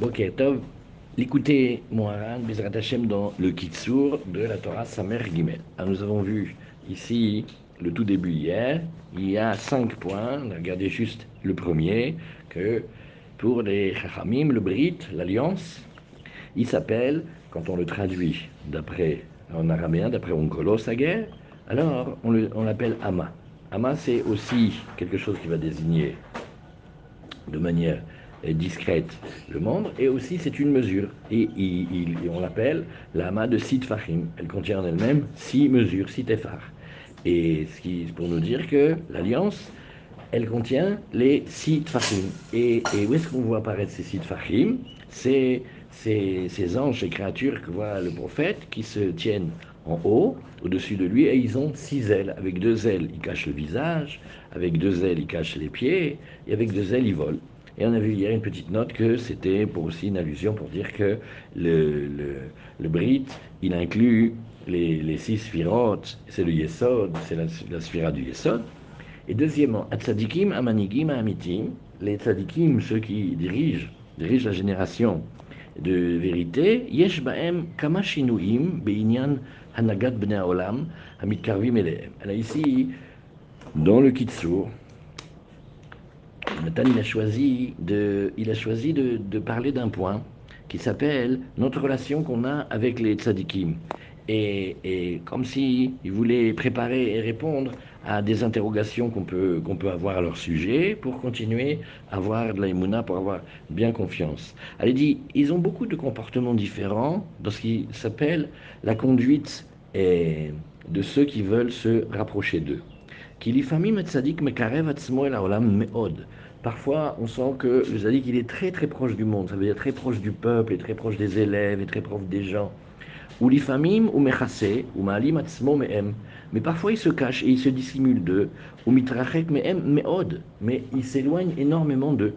Boker Tov, l'écoutez Moharan Bezrat Hashem dans le Kitsour de la Torah Samer Gimel. Alors nous avons vu ici le tout début hier, il y a cinq points, regardez juste le premier, que pour les Chachamim, le Brit, l'alliance, il s'appelle, quand on le traduit d'après en araméen, d'après Onkolos guerre, alors on l'appelle Ama. Ama c'est aussi quelque chose qui va désigner de manière discrète le membre, et aussi c'est une mesure. Et, on l'appelle l'ama de Sid Fahim. Elle contient en elle-même six mesures, six tefar. Et ce qui pour nous dire que l'alliance, elle contient les six Fahim. Et, où est-ce qu'on voit apparaître ces six Fahim C'est ces, anges et créatures que voit le prophète qui se tiennent en haut, au-dessus de lui, et ils ont six ailes. Avec deux ailes, ils cachent le visage, avec deux ailes, ils cachent les pieds, et avec deux ailes, ils volent. Et on a vu hier une petite note que c'était pour aussi une allusion pour dire que le, le, le Brit, il inclut les, les six sphirotes, c'est le Yesod, c'est la, la sphira du Yesod. Et deuxièmement, Atzadikim, Amanigim, Amitim, les Tzadikim, ceux qui dirigent, dirigent la génération de vérité, Yesh Baem Kamashinuim, Beinyan Hanagat Bnei Olam, Karvim Elehem. Alors ici, dans le Kitsur, Nathan, il a choisi de, il a choisi de, parler d'un point qui s'appelle notre relation qu'on a avec les tzadikim. Et, comme s'il il voulait préparer et répondre à des interrogations qu'on peut, qu'on peut avoir à leur sujet pour continuer à avoir de la pour avoir bien confiance. Elle dit, ils ont beaucoup de comportements différents dans ce qui s'appelle la conduite de ceux qui veulent se rapprocher d'eux. Parfois, on sent que le Zadik, il est très très proche du monde, ça veut dire très proche du peuple, et très proche des élèves, et très proche des gens. Ou l'ifamim, ou mechase, ou ma'alim atzmo me'em. Mais parfois, il se cache et il se dissimule d'eux. Ou mitrachek me'em me'od. Mais il s'éloigne énormément d'eux.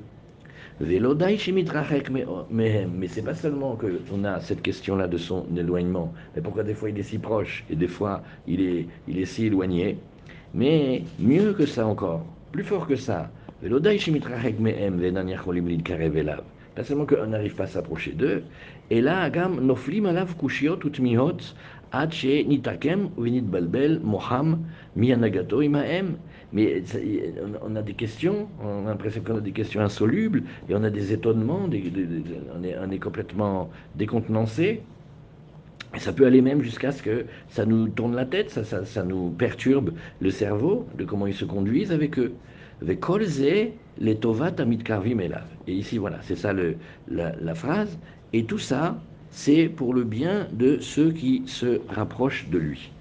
Velodai mitrachek me'em. Mais c'est pas seulement qu'on a cette question-là de son éloignement. Mais pourquoi des fois il est si proche et des fois il est, il est si éloigné. Mais mieux que ça encore, plus fort que ça, pas seulement qu'on n'arrive pas à s'approcher d'eux, et là. Mais on a des questions, on a l'impression qu'on a des questions insolubles, et on a des étonnements, on, est, complètement décontenancé. Et ça peut aller même jusqu'à ce que ça nous tourne la tête, ça, nous perturbe le cerveau de comment ils se conduisent avec eux Et ici, voilà, c'est ça le, la, phrase. Et tout ça, c'est pour le bien de ceux qui se rapprochent de lui.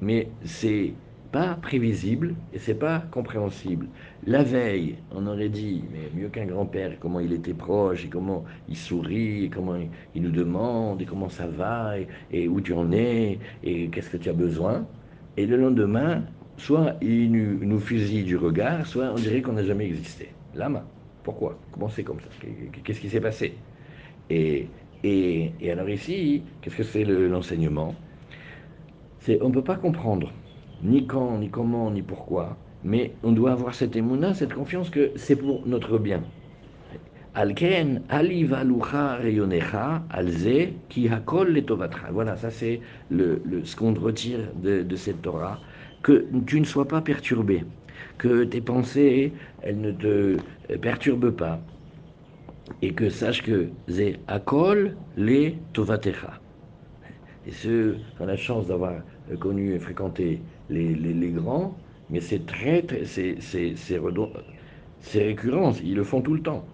Mais c'est pas prévisible et c'est pas compréhensible. La veille, on aurait dit, mais mieux qu'un grand-père, comment il était proche et comment il sourit et comment il, nous demande et comment ça va et, et où tu en es et qu'est-ce que tu as besoin. Et le lendemain, soit il nous, fusille du regard, soit on dirait qu'on n'a jamais existé. Lama, pourquoi? Comment c'est comme ça? Qu'est-ce qui s'est passé? Et, alors ici, qu'est-ce que c'est l'enseignement? C'est on ne peut pas comprendre ni quand, ni comment, ni pourquoi, mais on doit avoir cette émouna, cette confiance que c'est pour notre bien. Alken, reyonecha, alze, ki hakol. Voilà, ça c'est le, ce qu'on retire de cette Torah que tu ne sois pas perturbé, que tes pensées, elles ne te perturbent pas, et que sache que Zé Akol les Tovatecha. Et ceux qui ont la chance d'avoir connu et fréquenté les, les, grands, mais c'est très, très c'est récurrent, ils le font tout le temps.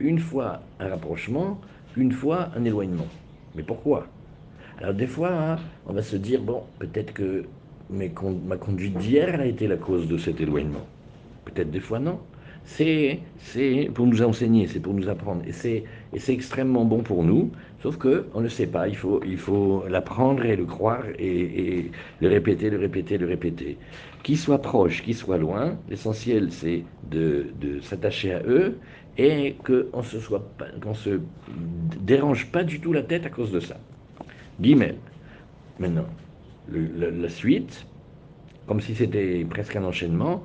Une fois un rapprochement, une fois un éloignement. Mais pourquoi? Alors des fois, hein, on va se dire, bon, peut-être que mais ma conduite d'hier a été la cause de cet éloignement. Peut-être des fois non. C'est, pour nous enseigner, c'est pour nous apprendre. Et c'est, extrêmement bon pour nous, sauf qu'on ne sait pas. Il faut, il faut l'apprendre et le croire et, le répéter, le répéter, le répéter. Qu'il soit proche, qu'il soit loin, l'essentiel c'est de, s'attacher à eux et qu'on se soit se dérange pas du tout la tête à cause de ça. Guillemets. Maintenant, la, suite, comme si c'était presque un enchaînement.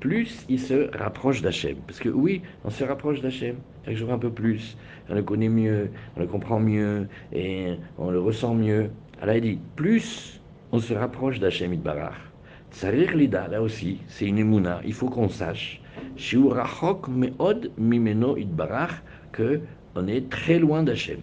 plus il se rapproche d'Hachem. Parce que oui, on se rapproche d'Hachem, chaque jour un peu plus. On le connaît mieux, on le comprend mieux, et on le ressent mieux. Alors il dit, plus on se rapproche d'Hachem Idbarach. Tsarir Lida, là aussi, c'est une émouna, il faut qu'on sache. Shiurachok meod mimeno que on est très loin d'Hachem.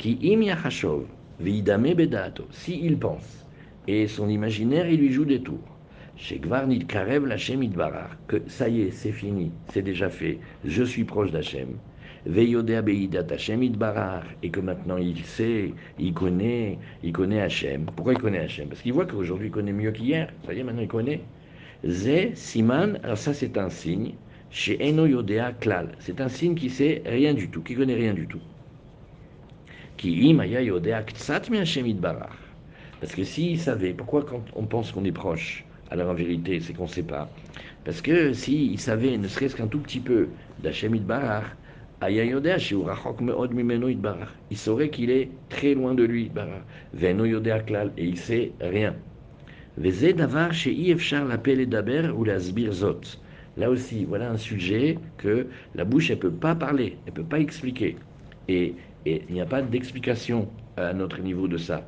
Qui im yachashov, bedato, si il pense, et son imaginaire, il lui joue des tours. Chez Gvarnit Karev l'Hachem Idbarach, que ça y est, c'est fini, c'est déjà fait, je suis proche d'Hachem. Veyodea Beidat Hachem Idbarach, et que maintenant il sait, il connaît, il connaît Hachem. Pourquoi il connaît Hachem? Parce qu'il voit qu'aujourd'hui il connaît mieux qu'hier, ça y est, maintenant il connaît. Ze Siman, alors ça c'est un signe, chez Eno Yodea Klal, c'est un signe qui sait rien du tout, qui connaît rien du tout. Qui Imaya Yodea Ktsat Hachem Idbarach. Parce que s'il savait, pourquoi quand on pense qu'on est proche alors en vérité, c'est qu'on ne sait pas? Parce que s'il savait, ne serait-ce qu'un tout petit peu, d'Hachem Idbarach, il saurait qu'il est très loin de lui, Veno Klal, et il sait rien. Là aussi, voilà un sujet que la bouche, elle ne peut pas parler, elle ne peut pas expliquer. Et, et il n'y a pas d'explication à notre niveau de ça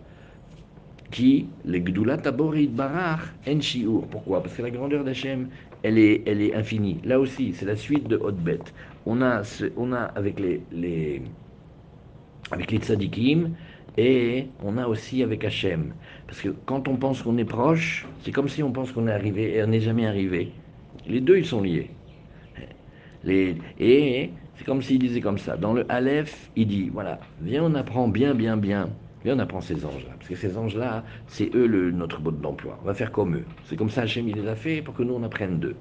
qui le Gdulat Barach en Shiur. Pourquoi? Parce que la grandeur d'Hachem, elle est, elle est infinie. Là aussi, c'est la suite de Hotbet. On a, on a avec les, les, avec les tzadikim et on a aussi avec Hachem. Parce que quand on pense qu'on est proche, c'est comme si on pense qu'on est arrivé et on n'est jamais arrivé. Les deux, ils sont liés. Les, et c'est comme s'il disait comme ça. Dans le Aleph, il dit, voilà, viens, on apprend bien, bien, bien et on apprend ces anges-là. Parce que ces anges-là, c'est eux le, notre mode d'emploi. On va faire comme eux. C'est comme ça Hachem il les a fait pour que nous on apprenne d'eux.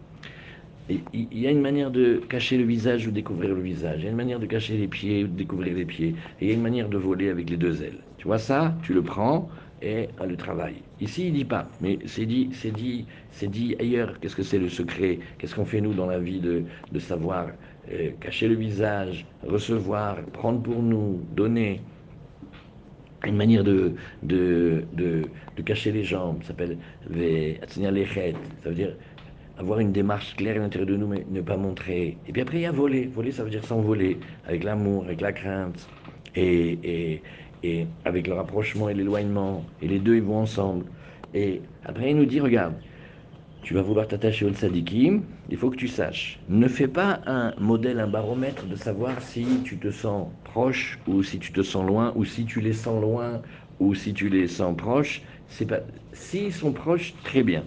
Il y a une manière de cacher le visage ou découvrir le visage. Il y a une manière de cacher les pieds ou découvrir les pieds. Et il y a une manière de voler avec les deux ailes. Tu vois ça? Tu le prends et le travail. Ici, il dit pas, mais c'est dit, c'est dit, c'est dit ailleurs. Qu'est-ce que c'est le secret? Qu'est-ce qu'on fait nous dans la vie de, de savoir euh, cacher le visage, recevoir, prendre pour nous, donner? Une manière de, de, de, de, cacher les jambes, s'appelle ça veut dire avoir une démarche claire à l'intérieur de nous, mais ne pas montrer. Et puis après, il y a voler. Voler, ça veut dire s'envoler, avec l'amour, avec la crainte, et, et, et avec le rapprochement et l'éloignement. Et les deux, ils vont ensemble. Et après, il nous dit, regarde, tu vas vouloir t'attacher au tzadikim, il faut que tu saches. Ne fais pas un modèle, un baromètre de savoir si tu te sens proche ou si tu te sens loin ou si tu les sens loin ou si tu les sens proches. C'est pas. S'ils sont proches, très bien.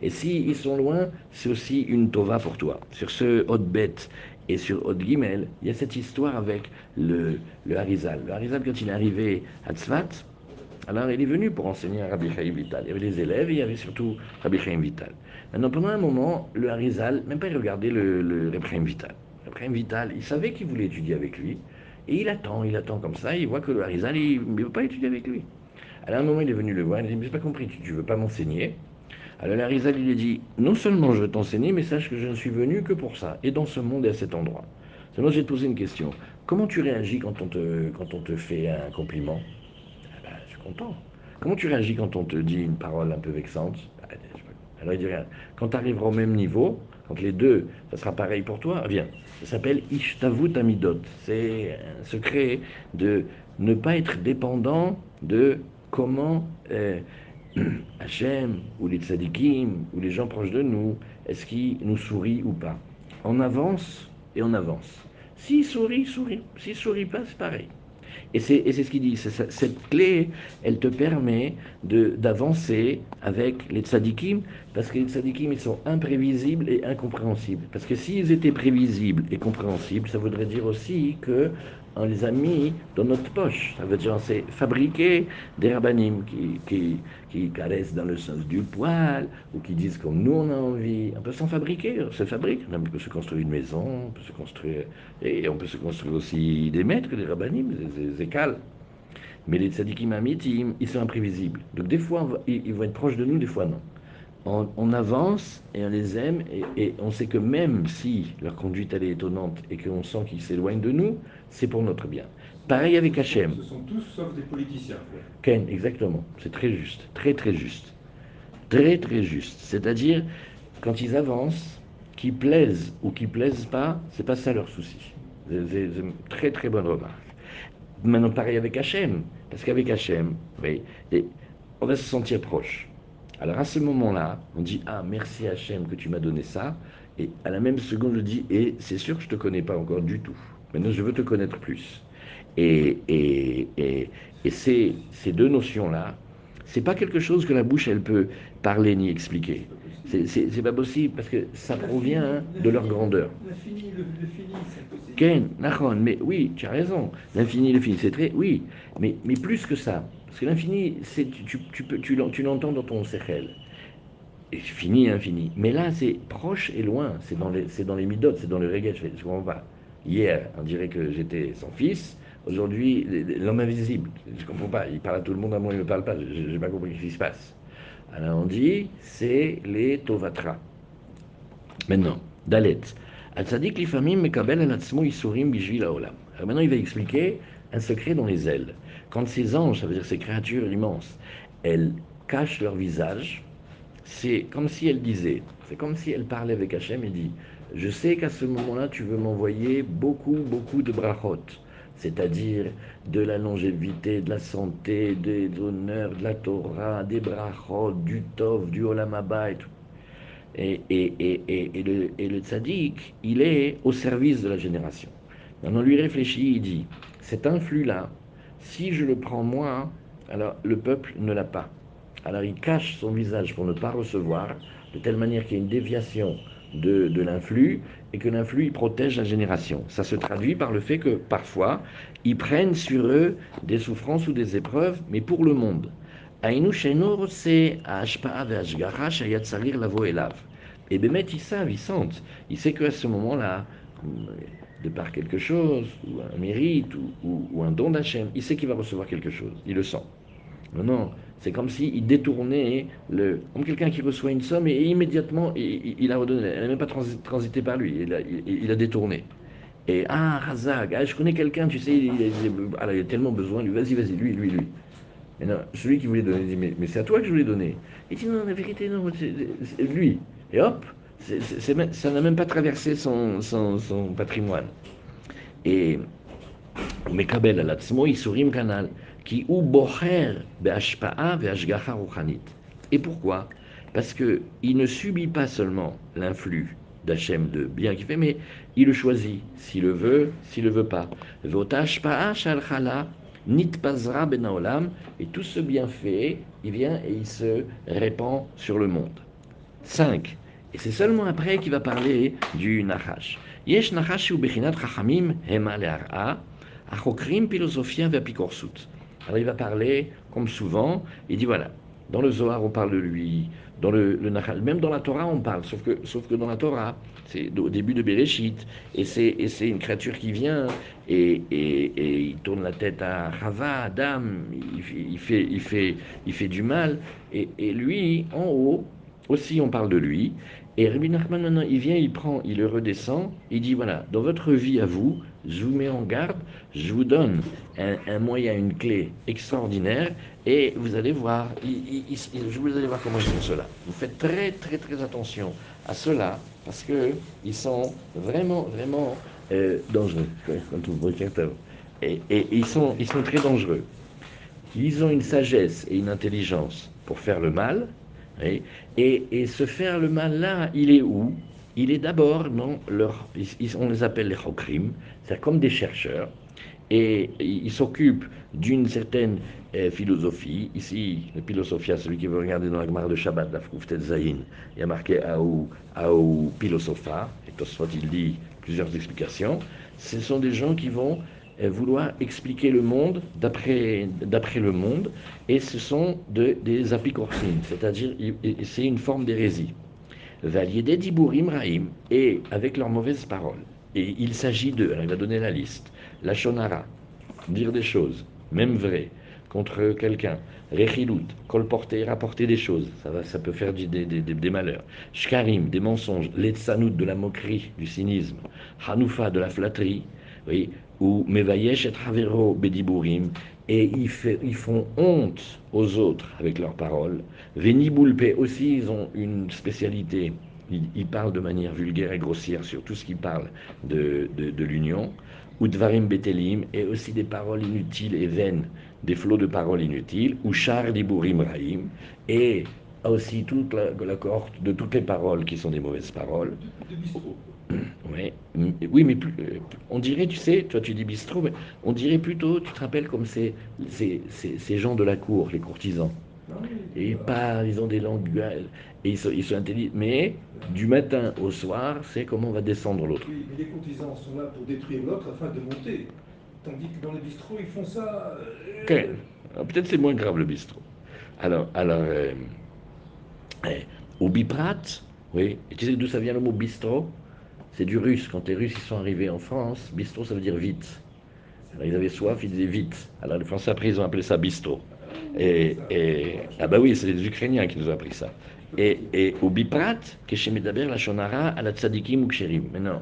Et s'ils sont loin, c'est aussi une tova pour toi. Sur ce hot bête et sur Hot Gimel, il y a cette histoire avec le, le Harizal. Le Harizal, quand il est arrivé à Tzvat, alors il est venu pour enseigner à Rabbi Chaim Vital. Il y avait des élèves et il y avait surtout Rabbi Chaim Vital. Maintenant, pendant un moment, le Harizal, même pas il regardait le, le Vital. Le Vital, il savait qu'il voulait étudier avec lui. Et il attend, il attend comme ça, il voit que le Harizal, il ne veut pas étudier avec lui. Alors à un moment, il est venu le voir, il dit, mais j'ai pas compris, tu ne veux pas m'enseigner? Alors le Harizal, il a dit, non seulement je veux t'enseigner, mais sache que je ne suis venu que pour ça, et dans ce monde et à cet endroit. Seulement, j'ai posé une question. Comment tu réagis quand on te, fait un compliment? Ah ben, Je suis content. Comment tu réagis quand on te dit une parole un peu vexante? Alors il dit rien. Quand tu arriveras au même niveau, quand les deux, ça sera pareil pour toi, viens. Ça s'appelle Ishtavut Amidot. C'est un secret de ne pas être dépendant de comment euh, Hachem ou les tzadikim ou les gens proches de nous, est-ce qu'ils nous sourient ou pas? On avance et on avance. S'il sourit, sourit. S'il sourit pas, c'est pareil. Et c'est ce qu'il dit, cette clé, elle te permet d'avancer avec les tzadikim, parce que les tzadikim, ils sont imprévisibles et incompréhensibles. Parce que s'ils étaient prévisibles et compréhensibles, ça voudrait dire aussi que on les a mis dans notre poche. Ça veut dire on s'est fabriqué des rabbinim qui, caressent dans le sens du poil, ou qui disent comme nous on a envie. On peut s'en fabriquer, on se fabrique. On peut se construire une maison, on peut se construire... Et on peut se construire aussi des maîtres, des rabbinim, des, écales. Mais les tzadikim ils sont imprévisibles. Donc des fois, ils vont être proches de nous, des fois non on, avance et on les aime et, on sait que même si leur conduite elle est étonnante et qu'on sent qu'ils s'éloignent de nous, c'est pour notre bien. Pareil avec Hachem. Ce sont tous sauf des politiciens. Ken, exactement. C'est très juste, très très juste. Très très juste. C'est-à-dire, quand ils avancent, qu'ils plaisent ou qu'ils plaisent pas, c'est pas ça leur souci. C'est une très très bonne remarque. Maintenant, pareil avec Hachem, parce qu'avec Hachem, oui, on va se sentir proche. Alors à ce moment-là, on dit Ah, merci Hachem que tu m'as donné ça. Et à la même seconde, je dis Et c'est sûr que je ne te connais pas encore du tout. Maintenant, je veux te connaître plus. Et, et, et, et ces, ces deux notions-là, c'est pas quelque chose que la bouche elle peut parler ni expliquer. C'est pas possible parce que ça provient de leur grandeur. L'infini, le, fini, c'est Ken, mais oui, tu as raison. L'infini, le fini, c'est très. Oui, mais, mais plus que ça. Parce que l'infini, tu, l'entends dans ton sechel. Et fini, infini. Mais là, c'est proche et loin. C'est dans les, dans les midotes, c'est dans le reggae. Je comprends pas. Hier, on dirait que j'étais son fils. Aujourd'hui, l'homme invisible. Je ne comprends pas. Il parle à tout le monde, à moi, il ne me parle pas. Je n'ai pas compris ce qui se passe. Alors on dit, c'est les Tovatra. Maintenant, Dalet. Maintenant, il va expliquer un secret dans les ailes. Quand ces anges, ça veut dire ces créatures immenses, elles cachent leur visage, c'est comme si elles disaient, c'est comme si elles parlaient avec Hachem et dit, je sais qu'à ce moment-là, tu veux m'envoyer beaucoup, beaucoup de brachot c'est-à-dire de la longévité, de la santé, des honneurs, de la Torah, des brachot, du tov, du olam et, et, et, le, et tzaddik, il est au service de la génération. On lui réfléchit, il dit, cet influx-là, si je le prends moi, alors le peuple ne l'a pas. Alors il cache son visage pour ne pas recevoir, de telle manière qu'il y a une déviation de, de l'influx, et que l'influx protège la génération. Ça se traduit par le fait que parfois ils prennent sur eux des souffrances ou des épreuves, mais pour le monde. Et Bémet, ils savent, ils sentent. Il sait qu'à ce moment-là, de par quelque chose, ou un mérite, ou, ou un don d'Hachem, il sait qu'il va recevoir quelque chose. Il le sent. Non, c'est comme s'il détournait, le, comme quelqu'un qui reçoit une somme et, immédiatement il, a redonné. Elle n'a même pas transité par lui, il a, détourné. Et ah, Razak, ah, je connais quelqu'un, tu sais, il, a tellement besoin, lui, vas-y, vas-y, lui, lui, lui. Et non, celui qui voulait donner, il dit, mais, c'est à toi que je voulais donner. Il dit, non, la vérité, non, c'est lui. Et hop, ça n'a même pas traversé son, son, patrimoine. Et Et pourquoi? Parce que il ne subit pas seulement l'influx d'Hachem de bien qu'il fait, mais il le choisit, s'il le veut, s'il le veut pas. Et tout ce bienfait, il vient et il se répand sur le monde. 5. Et c'est seulement après qu'il va parler du Nachash. Yesh ou Bechinat Chachamim Hema Le'ar'a, Achokrim Philosophia Ve'apikorsut. Alors il va parler, comme souvent, il dit voilà, dans le Zohar on parle de lui, dans le, le même dans la Torah on parle, sauf que, dans la Torah, c'est au début de Bereshit, et c'est une créature qui vient et, il tourne la tête à Rava, Adam, il, il, fait, du mal, et lui, en haut, aussi on parle de lui, et Rabbi Nachman, maintenant, il vient, il prend, il le redescend, il dit voilà, dans votre vie à vous, je vous mets en garde, je vous donne un, moyen, une clé extraordinaire, et vous allez voir, je vous allez voir comment ils font cela. Vous faites très, très, très attention à cela, parce que ils sont vraiment, vraiment euh, dangereux, quand vous et, et ils, sont, ils sont très dangereux. Ils ont une sagesse et une intelligence pour faire le mal, et, et se faire le mal là, il est où? Il est d'abord dans leur. on les appelle les chokrim, c'est comme des chercheurs, et ils s'occupent d'une certaine euh, philosophie. Ici, le philosophia, celui qui veut regarder dans la Gemara de Shabbat, la Frouftet Zayin, il y a marqué Aou, Aou Philosopha, et Tosfot il dit plusieurs explications. Ce sont des gens qui vont vouloir expliquer le monde d'après le monde, et ce sont de, des apicorsines, c'est-à-dire c'est une forme d'hérésie. Valiédé diburim raim, et avec leurs mauvaises paroles. Et il s'agit de, alors il va donner la liste, la shonara, dire des choses, même vraies, contre quelqu'un, rechilut, colporter, rapporter des choses, ça, va, ça peut faire des, des, des, malheurs, shkarim, des mensonges, l'etsanout, de la moquerie, du cynisme, hanoufa, de la flatterie, oui, ou Mevayesh et Travero Bediburim, et ils, ils, font honte aux autres avec leurs paroles. Veniboulpe aussi, ils ont une spécialité, il, parle de manière vulgaire et grossière sur tout ce qui parle de, de, l'union, ou Dvarim Betelim, et aussi des paroles inutiles et vaines, des flots de paroles inutiles, ou Char Diburim Raim, et aussi toute la, la, cohorte de toutes les paroles qui sont des mauvaises paroles. Oui, oui mais plus, euh, on dirait, tu sais, toi tu dis bistrot, mais on dirait plutôt, tu te rappelles comme ces, ces, ces, gens de la cour, les courtisans. Et ils parlent, ils ont des langues, et ils sont, ils sont intelligents. Mais du matin au soir, c'est comment on va descendre l'autre. Oui, mais les courtisans sont là pour détruire l'autre afin de monter. Tandis que dans les bistrots, ils font ça. Euh, peut-être c'est moins grave le bistrot. Alors, alors euh, au biprat, oui, et tu sais d'où ça vient le mot bistrot? C'est du russe. Quand les Russes sont arrivés en France, bistrot ça veut dire vite. Alors, ils avaient soif, ils disaient vite. Alors les Français après ils ont appelé ça bistrot. Et, ah bah oui, c'est les Ukrainiens qui nous ont appris ça. Et, au biprat, chez Medaber la shonara à la tzadikim ou. Mais non,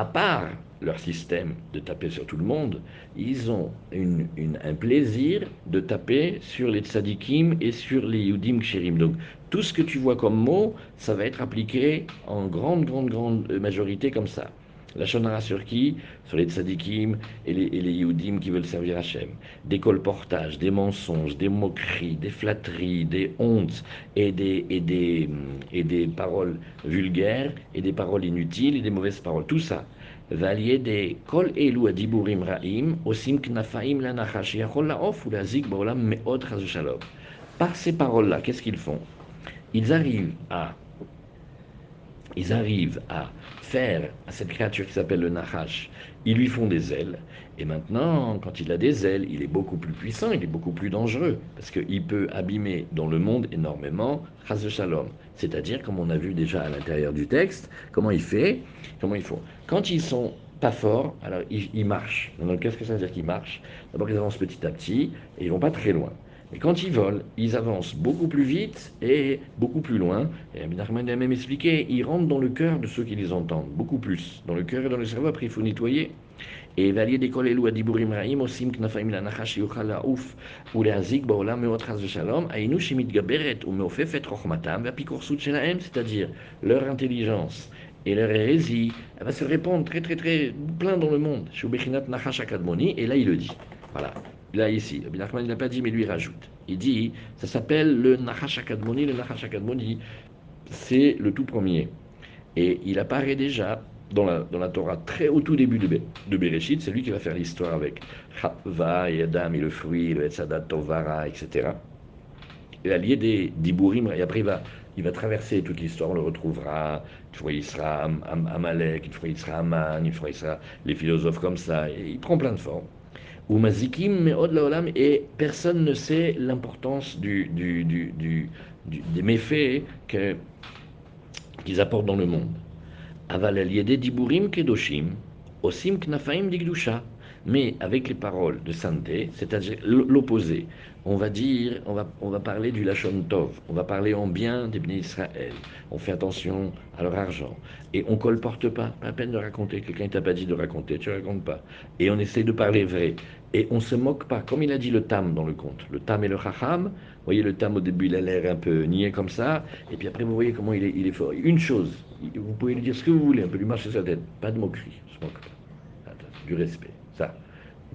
à part leur système de taper sur tout le monde, ils ont un plaisir de taper sur les tzadikim et sur les yudim ksherim. Donc tout ce que tu vois comme mot, ça va être appliqué en grande, grande, grande majorité comme ça. La Shonara sur qui? Sur les tzadikim et les, et Yehudim qui veulent servir Hachem. Des colportages, des mensonges, des moqueries, des flatteries, des hontes et des, et des, et des paroles vulgaires et des paroles inutiles et des mauvaises paroles. Tout ça. des kol elu adiburim ra'im osim knafaim lanachash yachol la'of ou la zik ba'olam shalom. Par ces paroles-là, qu'est-ce qu'ils font? Ils arrivent à, ils arrivent à faire à cette créature qui s'appelle le Nahash, ils lui font des ailes. Et maintenant, quand il a des ailes, il est beaucoup plus puissant, il est beaucoup plus dangereux, parce qu'il peut abîmer dans le monde énormément Chaz Shalom. C'est-à-dire, comme on a vu déjà à l'intérieur du texte, comment il fait, comment il faut. Quand ils sont pas forts, alors ils, marchent. Donc qu'est-ce que ça veut dire qu'ils marchent? D'abord, ils avancent petit à petit, et ils vont pas très loin. Et quand ils volent, ils avancent beaucoup plus vite et beaucoup plus loin. Et Abinahman a même expliqué, ils rentrent dans le cœur de ceux qui les entendent, beaucoup plus, dans le cœur et dans le cerveau, après il faut nettoyer. Et Valier d'école Elou Adiburim Raim, Osim Knafaim Lanachash Yuchal Laouf, ou Leazik Baolam Meotras de Shalom, Ainu Shemit Gaberet, ou Meofefet Rochmatam, Vapikorsut Shelahem, c'est-à-dire leur intelligence et leur hérésie, elle va se répandre très très très plein dans le monde. Shubechinat Nachash Akadmoni, et là il le dit. Voilà. Là, ici, Nachman, il n'a pas dit, mais lui, il rajoute. Il dit, ça s'appelle le Nachash Akadmoni. Le Nachash Akadmoni, c'est le tout premier. Et il apparaît déjà dans la, dans la Torah, très au tout début de, de Bereshit. C'est lui qui va faire l'histoire avec Chava et Adam et le fruit, le Etzadat Tovara, etc. Et allié des Diburim, et après il va, il va traverser toute l'histoire, on le retrouvera. Une fois il sera Amalek, il sera Aman, il sera les philosophes comme ça. Et il prend plein de formes ou mazikim laolam, et personne ne sait l'importance du, du, du, des méfaits qu'ils apportent dans le monde. Aval diburim kedoshim, osim knafaim digdusha, mais avec les paroles de santé, c'est-à-dire l'opposé. On va dire, on va, on va parler du Lachon Tov, on va parler en bien des bénis Israël, on fait attention à leur argent, et on colporte pas, pas à peine de raconter, quelqu'un t'a pas dit de raconter, tu racontes pas, et on essaie de parler vrai, et on se moque pas, comme il a dit le Tam dans le conte, le Tam et le Chacham, vous voyez le Tam au début il a l'air un peu niais comme ça, et puis après vous voyez comment il est, il est fort. Une chose, vous pouvez lui dire ce que vous voulez, un peu lui marcher sa tête, pas de moquerie, se moque pas, du respect.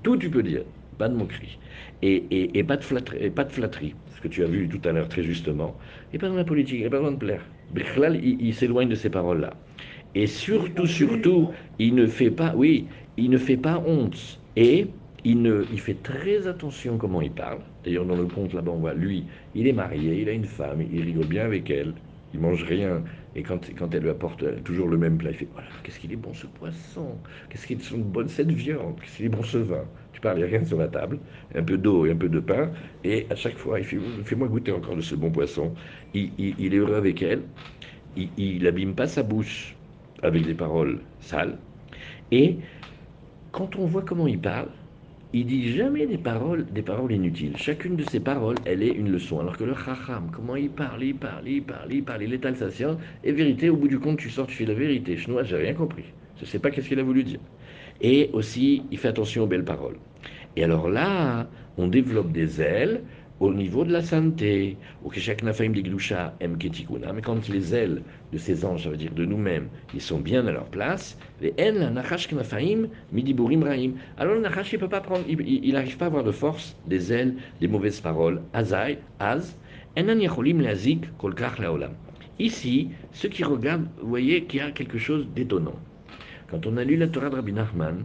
Tout tu peux dire, pas de moquerie. Et, pas, de flatterie, pas de flatterie, ce que tu as vu tout à l'heure très justement. Et pas dans la politique, il a pas besoin de plaire. Bichlal, il, s'éloigne de ces paroles-là. Et surtout, surtout, il ne fait pas, oui, il ne fait pas honte. Et il, ne, il fait très attention comment il parle. D'ailleurs, dans le conte là-bas, on voit, lui, il est marié, il a une femme, il rigole bien avec elle, il mange rien. Et quand, elle lui apporte toujours le même plat, il fait Voilà, qu'est-ce qu'il est bon ce poisson Qu'est-ce qu'il est bonne cette viande Qu'est-ce qu'il est bon ce vin Tu parles, il n'y a rien sur la table, un peu d'eau et un peu de pain. Et à chaque fois, il fait Fais-moi goûter encore de ce bon poisson. Il, il, est heureux avec elle. Il n'abîme pas sa bouche avec des paroles sales. Et quand on voit comment il parle, il dit jamais des paroles, des paroles inutiles. Chacune de ces paroles, elle est une leçon. Alors que le chacham, comment il parle, il parle, il parle, il parle, il est alsacien, et vérité, au bout du compte, tu sors, tu fais la vérité. Chinois, j'ai rien compris. Je ne sais pas qu'est-ce qu'il a voulu dire. Et aussi, il fait attention aux belles paroles. Et alors là, on développe des ailes au niveau de la aime Ketikuna, mais quand les ailes de ces anges, ça veut dire de nous-mêmes, ils sont bien à leur place, les nachash knafaim midiburim raim. Alors le nachash, il peut pas prendre, il n'arrive pas à avoir de force des ailes, des mauvaises paroles. Azai, az, enan yacholim lazik kolkach laolam. Ici, ceux qui regardent, vous voyez qu'il y a quelque chose d'étonnant. Quand on a lu la Torah de Rabbi Nachman,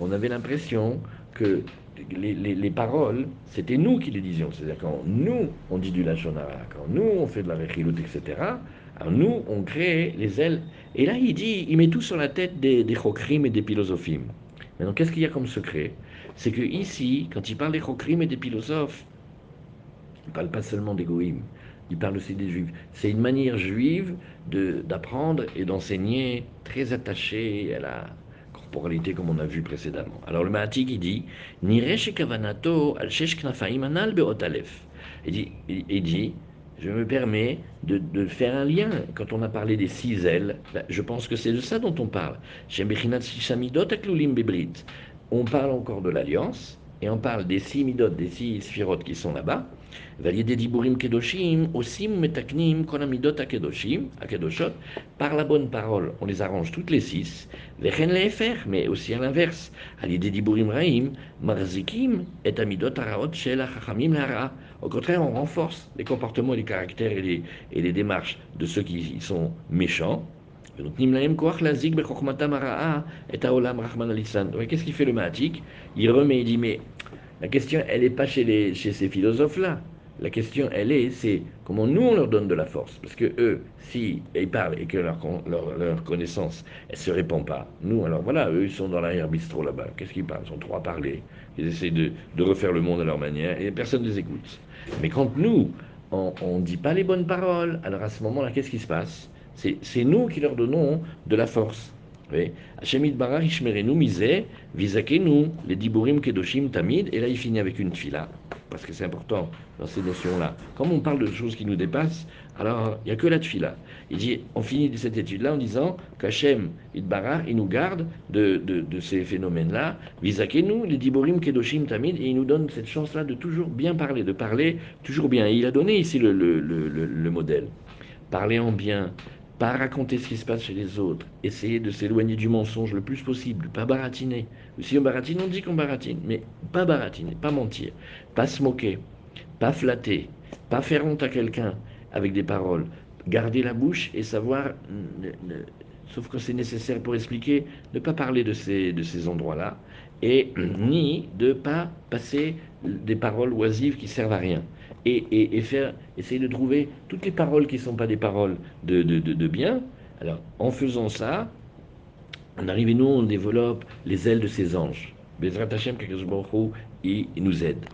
on avait l'impression que les, paroles, c'était nous qui les disions. C'est-à-dire quand nous, on dit du Lachonara, quand nous, on fait de la Rechilut, etc., alors nous, on crée les ailes. Et là, il dit, il met tout sur la tête des, des chokrim et des philosophimes. Maintenant, qu'est-ce qu'il y a comme secret? C'est que ici, quand il parle des chokrim et des philosophes, il ne parle pas seulement des goïms, il parle aussi des juifs. C'est une manière juive d'apprendre et d'enseigner très attachée à la, corporalité comme on a vu précédemment. Alors le Mahatik il dit kavanato al anal Il dit, il dit je me permets de, de, faire un lien. Quand on a parlé des six ailes, ben, je pense que c'est de ça dont on parle. On parle encore de l'alliance, et on parle des six midot, des six sphirotes qui sont là-bas. par la bonne parole, on les arrange toutes les six. Mais aussi à l'inverse. Au contraire, on renforce les comportements les caractères et les, et les démarches de ceux qui sont méchants, Qu'est-ce qu'il fait le Mahatik Il remet, il dit, mais la question, elle n'est pas chez, les, chez ces philosophes-là. La question, elle est, c'est comment nous, on leur donne de la force. Parce que eux, si ils parlent et que leur, leur, connaissance, elle ne se répand pas, nous, alors voilà, eux, ils sont dans l'arrière-bistrot là-bas. Qu'est-ce qu'ils parlent? Ils sont trop à parler. Ils essaient de, de, refaire le monde à leur manière et personne ne les écoute. Mais quand nous, on ne dit pas les bonnes paroles, alors à ce moment-là, qu'est-ce qui se passe? C'est nous qui leur donnons de la force. Hachemid Barar Ishmerenu Misé, Vizakenu, les Diburim Kedoshim Tamid, et là il finit avec une fila, parce que c'est important dans ces notions-là. Comme on parle de choses qui nous dépassent, alors il n'y a que la tfila. Il dit, on finit cette étude-là en disant qu'Hachem Idbarar, il nous garde de, de, ces phénomènes-là, Vizakenu, les Diburim Kedoshim Tamid, et il nous donne cette chance-là de toujours bien parler, de parler toujours bien. Et il a donné ici le, le, le modèle. Parler en bien, pas raconter ce qui se passe chez les autres, essayer de s'éloigner du mensonge le plus possible, pas baratiner. Si on baratine, on dit qu'on baratine, mais pas baratiner, pas mentir, pas se moquer, pas flatter, pas faire honte à quelqu'un avec des paroles, garder la bouche et savoir, sauf que c'est nécessaire pour expliquer, ne pas parler de ces, de ces endroits-là, et ni de pas passer des paroles oisives qui servent à rien et, faire, essayer de trouver toutes les paroles qui ne sont pas des paroles de, de, bien. Alors, en faisant ça, on arrive et nous, on développe les ailes de ces anges. Bezrat Hashem, il nous aide.